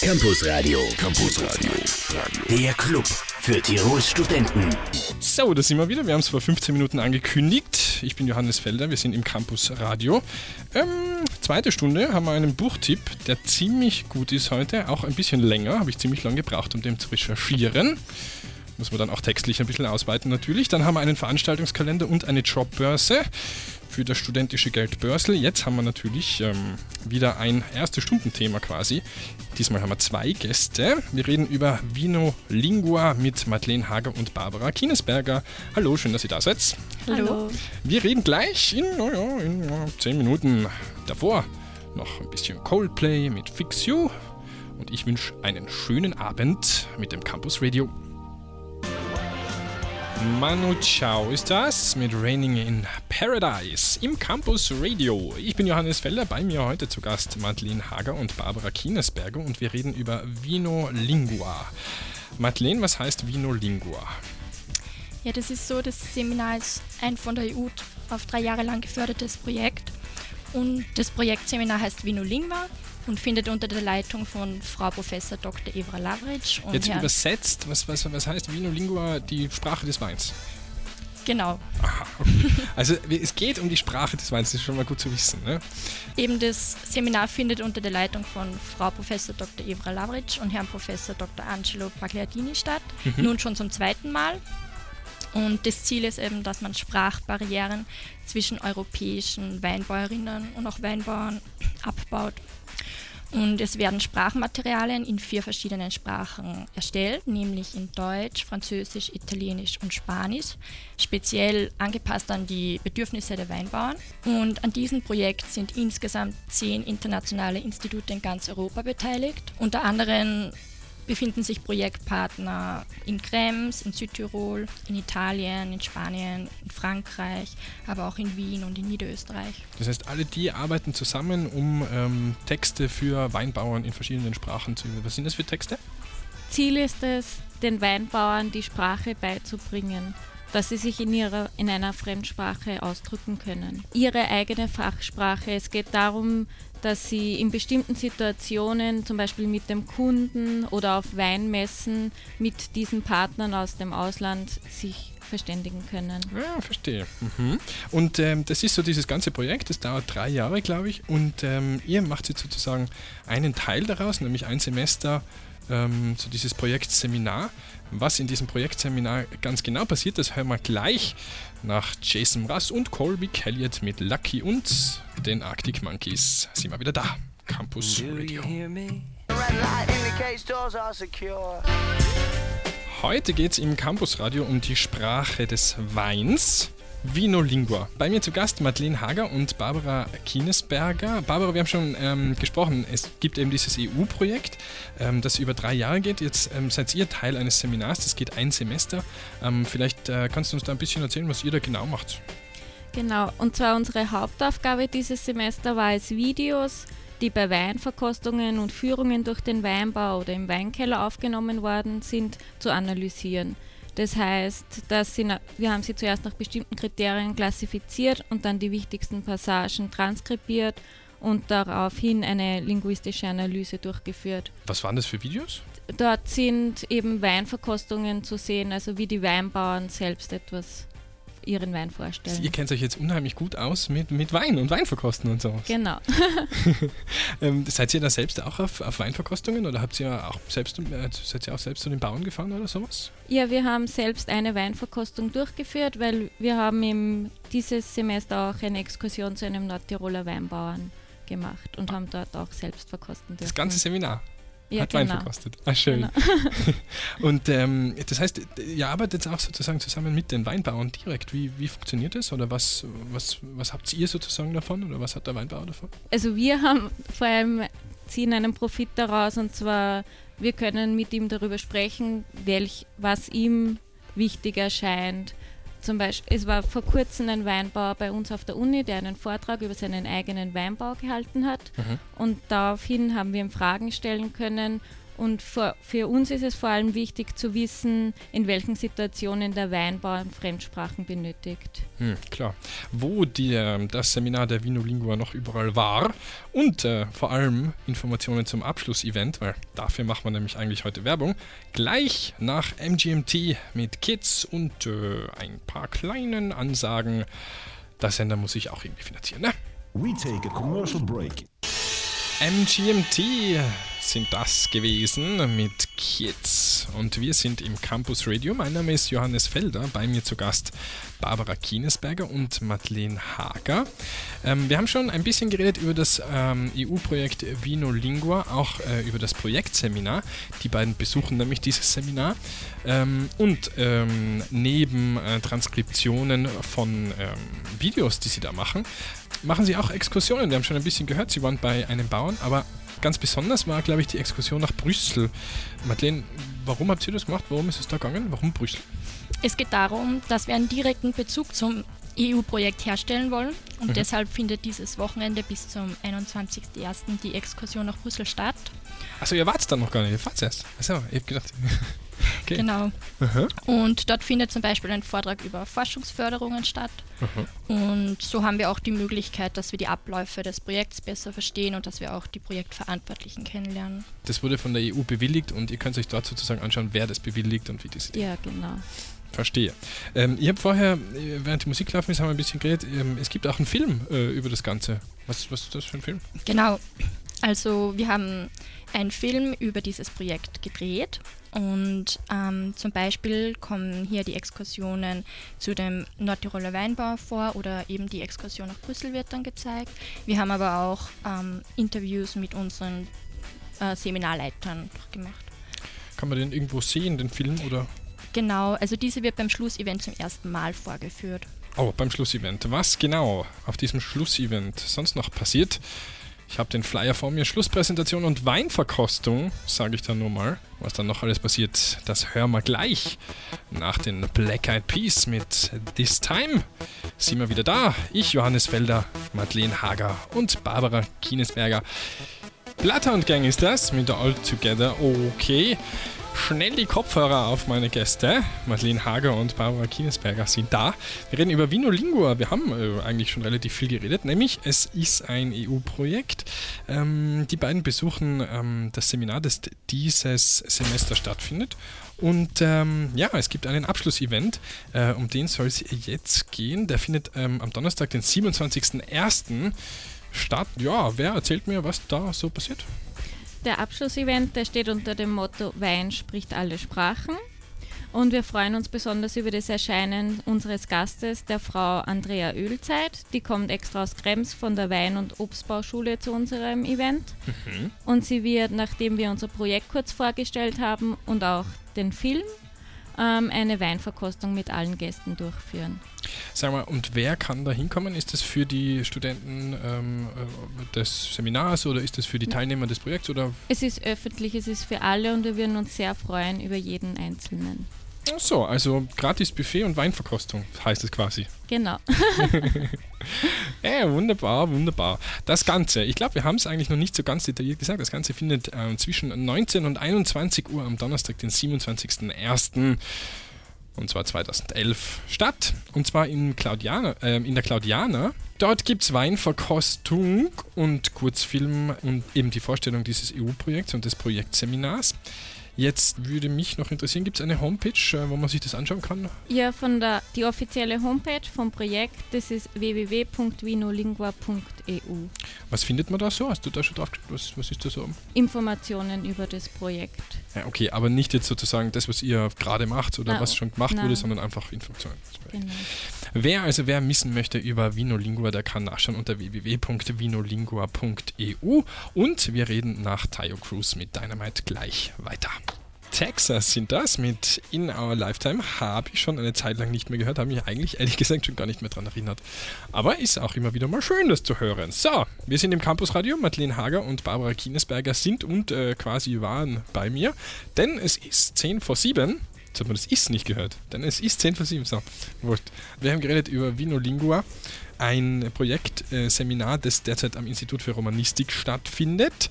Campus Radio. Campus Radio. Der Club für Tirols Studenten. So, da sind wir wieder. Wir haben es vor 15 Minuten angekündigt. Ich bin Johannes Felder, wir sind im Campus Radio. Ähm, zweite Stunde haben wir einen Buchtipp, der ziemlich gut ist heute. Auch ein bisschen länger, habe ich ziemlich lange gebraucht, um den zu recherchieren. Muss man dann auch textlich ein bisschen ausweiten natürlich. Dann haben wir einen Veranstaltungskalender und eine Jobbörse für das studentische Geld Börsel. Jetzt haben wir natürlich ähm, wieder ein erste Stundenthema quasi. Diesmal haben wir zwei Gäste. Wir reden über Vino Lingua mit Madeleine Hager und Barbara Kienesberger. Hallo, schön, dass ihr da seid. Hallo. Wir reden gleich in, naja, in ja, 10 Minuten davor noch ein bisschen Coldplay mit Fix You. Und ich wünsche einen schönen Abend mit dem Campus Radio. Manu Chao ist das mit Raining in Paradise im Campus Radio. Ich bin Johannes Feller, bei mir heute zu Gast Madeleine Hager und Barbara Kienesberger und wir reden über Vino Lingua. Madeleine, was heißt Vino Lingua? Ja, das ist so, das Seminar ist ein von der EU auf drei Jahre lang gefördertes Projekt und das Projektseminar heißt Vino Lingua und findet unter der Leitung von Frau Professor Dr. Evra Lavric und Jetzt Herrn übersetzt, was, was, was heißt Vino Lingua, die Sprache des Weins? Genau. Aha, okay. Also es geht um die Sprache des Weins, das ist schon mal gut zu wissen. Ne? Eben das Seminar findet unter der Leitung von Frau Professor Dr. Evra Lavric und Herrn Professor Dr. Angelo Pagliardini statt. Nun schon zum zweiten Mal. Und das Ziel ist eben, dass man Sprachbarrieren zwischen europäischen Weinbäuerinnen und auch Weinbauern abbaut. Und es werden Sprachmaterialien in vier verschiedenen Sprachen erstellt, nämlich in Deutsch, Französisch, Italienisch und Spanisch, speziell angepasst an die Bedürfnisse der Weinbauern. Und an diesem Projekt sind insgesamt zehn internationale Institute in ganz Europa beteiligt. Unter anderem befinden sich Projektpartner in Krems, in Südtirol, in Italien, in Spanien, in Frankreich, aber auch in Wien und in Niederösterreich. Das heißt, alle die arbeiten zusammen, um ähm, Texte für Weinbauern in verschiedenen Sprachen zu Was sind das für Texte? Ziel ist es, den Weinbauern die Sprache beizubringen, dass sie sich in, ihrer, in einer Fremdsprache ausdrücken können. Ihre eigene Fachsprache. Es geht darum, dass sie in bestimmten Situationen, zum Beispiel mit dem Kunden oder auf Weinmessen, mit diesen Partnern aus dem Ausland sich verständigen können. Ja, verstehe. Mhm. Und ähm, das ist so dieses ganze Projekt, das dauert drei Jahre, glaube ich. Und ähm, ihr macht jetzt sozusagen einen Teil daraus, nämlich ein Semester, ähm, so dieses Projektseminar. Was in diesem Projektseminar ganz genau passiert, das hören wir gleich nach Jason Russ und Colby Kelliot mit Lucky und den Arctic Monkeys. Sind wir wieder da. Campus Radio. Heute geht es im Campusradio um die Sprache des Weins. Vino Lingua. Bei mir zu Gast Madeleine Hager und Barbara Kienesberger. Barbara, wir haben schon ähm, gesprochen, es gibt eben dieses EU-Projekt, ähm, das über drei Jahre geht. Jetzt ähm, seid ihr Teil eines Seminars, das geht ein Semester. Ähm, vielleicht äh, kannst du uns da ein bisschen erzählen, was ihr da genau macht. Genau, und zwar unsere Hauptaufgabe dieses Semester war es, Videos, die bei Weinverkostungen und Führungen durch den Weinbau oder im Weinkeller aufgenommen worden sind, zu analysieren. Das heißt, dass sie, wir haben sie zuerst nach bestimmten Kriterien klassifiziert und dann die wichtigsten Passagen transkribiert und daraufhin eine linguistische Analyse durchgeführt. Was waren das für Videos? Dort sind eben Weinverkostungen zu sehen, also wie die Weinbauern selbst etwas ihren Wein vorstellen. Ihr kennt euch jetzt unheimlich gut aus mit, mit Wein und Weinverkosten und so. Genau. Ähm, seid ihr da selbst auch auf, auf Weinverkostungen oder habt ihr auch selbst, äh, seid ihr auch selbst zu den Bauern gefahren oder sowas? Ja, wir haben selbst eine Weinverkostung durchgeführt, weil wir haben im, dieses Semester auch eine Exkursion zu einem Nordtiroler Weinbauern gemacht und haben dort auch selbst verkosten dürfen. Das ganze Seminar ja, hat Wein genau. verkostet. Ah, schön. Genau. Und ähm, das heißt, ihr arbeitet auch sozusagen zusammen mit den Weinbauern direkt. Wie, wie funktioniert das? Oder was, was, was habt ihr sozusagen davon? Oder was hat der Weinbauer davon? Also wir haben vor allem ziehen einen Profit daraus und zwar wir können mit ihm darüber sprechen, welch, was ihm wichtig erscheint. Zum Beispiel, es war vor kurzem ein Weinbauer bei uns auf der Uni, der einen Vortrag über seinen eigenen Weinbau gehalten hat. Mhm. Und daraufhin haben wir ihm Fragen stellen können Und für, für uns ist es vor allem wichtig zu wissen, in welchen Situationen der Weinbau Fremdsprachen benötigt. Hm, klar. Wo die, äh, das Seminar der Vinolingua noch überall war und äh, vor allem Informationen zum Abschlussevent, weil dafür macht man nämlich eigentlich heute Werbung, gleich nach MGMT mit Kids und äh, ein paar kleinen Ansagen. Der Sender muss sich auch irgendwie finanzieren, ne? We take a commercial break. MGMT sind das gewesen mit Kids. Und wir sind im Campus Radio. Mein Name ist Johannes Felder. Bei mir zu Gast Barbara Kienesberger und Madeleine Hager. Ähm, wir haben schon ein bisschen geredet über das ähm, EU-Projekt Vino Lingua, auch äh, über das Projektseminar. Die beiden besuchen nämlich dieses Seminar. Ähm, und ähm, neben äh, Transkriptionen von ähm, Videos, die sie da machen, machen sie auch Exkursionen. Wir haben schon ein bisschen gehört, sie waren bei einem Bauern, aber ganz besonders war, glaube ich, die Exkursion nach Brüssel. Madeleine, warum habt ihr das gemacht? Warum ist es da gegangen? Warum Brüssel? Es geht darum, dass wir einen direkten Bezug zum EU-Projekt herstellen wollen und Mhm. deshalb findet dieses Wochenende bis zum 21.01. die Exkursion nach Brüssel statt. Achso, ihr wart dann noch gar nicht, ihr fahrt erst. Achso, ich hab gedacht. Okay. Genau. Aha. Und dort findet zum Beispiel ein Vortrag über Forschungsförderungen statt. Und so haben wir auch die Möglichkeit, dass wir die Abläufe des Projekts besser verstehen und dass wir auch die Projektverantwortlichen kennenlernen. Das wurde von der EU bewilligt und ihr könnt euch dort sozusagen anschauen, wer das bewilligt und wie das Ja, genau. Verstehe. Ähm, ich habe vorher, äh, während die Musik laufen ist, haben wir ein bisschen geredet. Ähm, es gibt auch einen Film äh, über das Ganze. Was, was ist das für ein Film? Genau. Also wir haben einen Film über dieses Projekt gedreht und ähm, zum Beispiel kommen hier die Exkursionen zu dem Nordtiroler Weinbau vor oder eben die Exkursion nach Brüssel wird dann gezeigt. Wir haben aber auch ähm, Interviews mit unseren äh, Seminarleitern gemacht. Kann man den irgendwo sehen, den Film? Oder? Genau, also diese wird beim Schlussevent zum ersten Mal vorgeführt. Oh, beim Schlussevent. Was genau auf diesem Schlussevent sonst noch passiert? Ich habe den Flyer vor mir. Schlusspräsentation und Weinverkostung, sage ich dann nur mal. Was dann noch alles passiert, das hören wir gleich. Nach den Black Eyed Peas mit This Time sind wir wieder da. Ich, Johannes Felder, Madeleine Hager und Barbara Kienesberger. Blatter und Gang ist das mit der All Together. Okay. Schnell die Kopfhörer auf meine Gäste. Madeleine Hager und Barbara Kienesberger sind da. Wir reden über Vinolingua. Wir haben äh, eigentlich schon relativ viel geredet, nämlich es ist ein EU-Projekt. Ähm, die beiden besuchen ähm, das Seminar, das dieses Semester stattfindet. Und ähm, ja, es gibt einen Abschlussevent, äh, um den soll es jetzt gehen. Der findet ähm, am Donnerstag, den 27.01. statt. Ja, wer erzählt mir, was da so passiert? Der Abschlussevent, der steht unter dem Motto Wein spricht alle Sprachen. Und wir freuen uns besonders über das Erscheinen unseres Gastes, der Frau Andrea Ölzeit. Die kommt extra aus Krems von der Wein- und Obstbauschule zu unserem Event. Und sie wird, nachdem wir unser Projekt kurz vorgestellt haben und auch den Film, ähm, eine Weinverkostung mit allen Gästen durchführen. Sag mal, und wer kann da hinkommen? Ist das für die Studenten ähm, äh, des Seminars oder ist das für die Teilnehmer des Projekts? Oder? Es ist öffentlich, es ist für alle und wir würden uns sehr freuen über jeden Einzelnen. Ach so, also gratis Buffet und Weinverkostung heißt es quasi. Genau. Ja, wunderbar, wunderbar. Das Ganze, ich glaube, wir haben es eigentlich noch nicht so ganz detailliert gesagt. Das Ganze findet ähm, zwischen 19 und 21 Uhr am Donnerstag, den 27.01. und zwar 2011 statt. Und zwar in, Claudiana, ähm, in der Claudiana. Dort gibt es Weinverkostung und Kurzfilm und eben die Vorstellung dieses EU-Projekts und des Projektseminars. Jetzt würde mich noch interessieren, gibt es eine Homepage, äh, wo man sich das anschauen kann? Ja, von der die offizielle Homepage vom Projekt, das ist www.vinolingua.eu. Was findet man da so? Hast du da schon drauf? Was, was ist da so? Informationen über das Projekt. Ja, okay, aber nicht jetzt sozusagen das, was ihr gerade macht oder Na, was schon gemacht nein. wurde, sondern einfach Informationen. Genau. Wer also wer wissen möchte über Vinolingua, der kann nachschauen unter www.vinolingua.eu und wir reden nach Tayo Cruz mit Dynamite gleich weiter. Texas sind das mit In Our Lifetime. Habe ich schon eine Zeit lang nicht mehr gehört, habe mich eigentlich ehrlich gesagt schon gar nicht mehr daran erinnert. Aber ist auch immer wieder mal schön, das zu hören. So, wir sind im Campusradio. Madeleine Hager und Barbara Kienesberger sind und äh, quasi waren bei mir, denn es ist 10 vor 7. Jetzt hat man das ist nicht gehört, denn es ist 10 vor 7. So, wurscht. Wir haben geredet über Vinolingua, ein Projektseminar, äh, das derzeit am Institut für Romanistik stattfindet.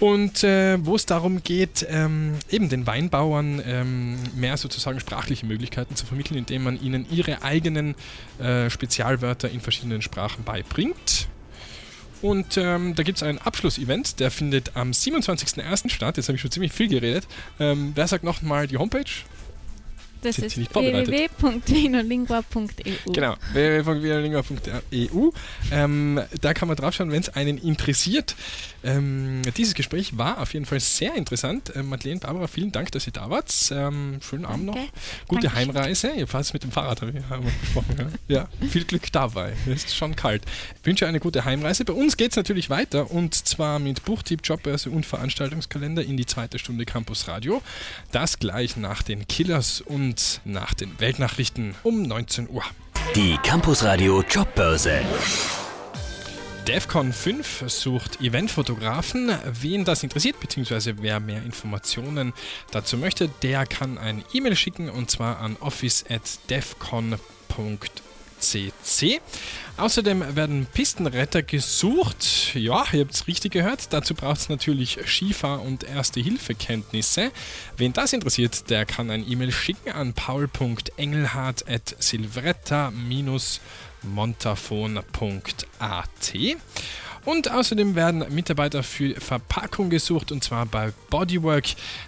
Und äh, wo es darum geht, ähm, eben den Weinbauern ähm, mehr sozusagen sprachliche Möglichkeiten zu vermitteln, indem man ihnen ihre eigenen äh, Spezialwörter in verschiedenen Sprachen beibringt. Und ähm, da gibt es ein Abschlussevent, der findet am 27.01. statt. Jetzt habe ich schon ziemlich viel geredet. Ähm, wer sagt nochmal die Homepage? Das Sind ist www.wienerlingua.eu. Genau, www.violingua.eu. Ähm, da kann man draufschauen, wenn es einen interessiert. Ähm, dieses Gespräch war auf jeden Fall sehr interessant. Ähm, Madeleine, Barbara, vielen Dank, dass ihr da wart. Ähm, schönen Abend noch. Gute Dankeschön. Heimreise. Ihr fahrt mit dem Fahrrad, haben wir besprochen. Ja. ja, viel Glück dabei. Es ist schon kalt. Ich wünsche eine gute Heimreise. Bei uns geht es natürlich weiter und zwar mit Buchtipp, Jobbörse und Veranstaltungskalender in die zweite Stunde Campus Radio. Das gleich nach den Killers und nach den Weltnachrichten um 19 Uhr. Die Campusradio Jobbörse. DEFCON 5 sucht Eventfotografen. Wen das interessiert, beziehungsweise wer mehr Informationen dazu möchte, der kann eine E-Mail schicken und zwar an office.defcon.cc. Außerdem werden Pistenretter gesucht. Ja, ihr habt es richtig gehört. Dazu braucht es natürlich Skifahr- und Erste-Hilfe-Kenntnisse. Wen das interessiert, der kann ein E-Mail schicken an paul.engelhardt.silvretta-montafon.at. Und außerdem werden Mitarbeiter für Verpackung gesucht und zwar bei Bodywork.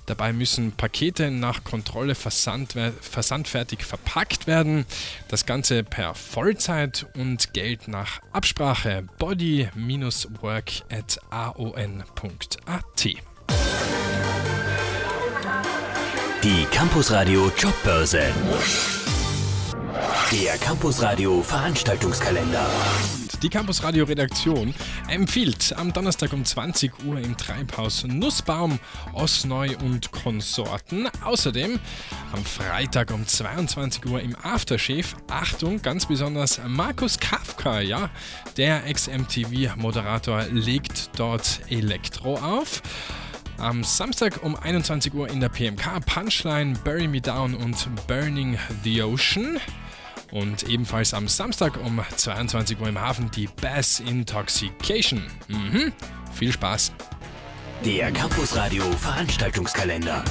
Dabei müssen Pakete nach Kontrolle versandwer- versandfertig verpackt werden. Das Ganze per Vollzeit und Geld nach Absprache. body-work.aon.at. Die Campusradio Jobbörse. Der Campusradio Veranstaltungskalender. Die Campus Radio Redaktion empfiehlt am Donnerstag um 20 Uhr im Treibhaus Nussbaum, Osneu und Konsorten. Außerdem am Freitag um 22 Uhr im Aftershave, Achtung, ganz besonders Markus Kafka, ja, der Ex-MTV-Moderator legt dort Elektro auf. Am Samstag um 21 Uhr in der PMK Punchline, Bury Me Down und Burning the Ocean. Und ebenfalls am Samstag um 22 Uhr im Hafen die Bass Intoxication. Mhm. Viel Spaß. Der Campusradio Veranstaltungskalender.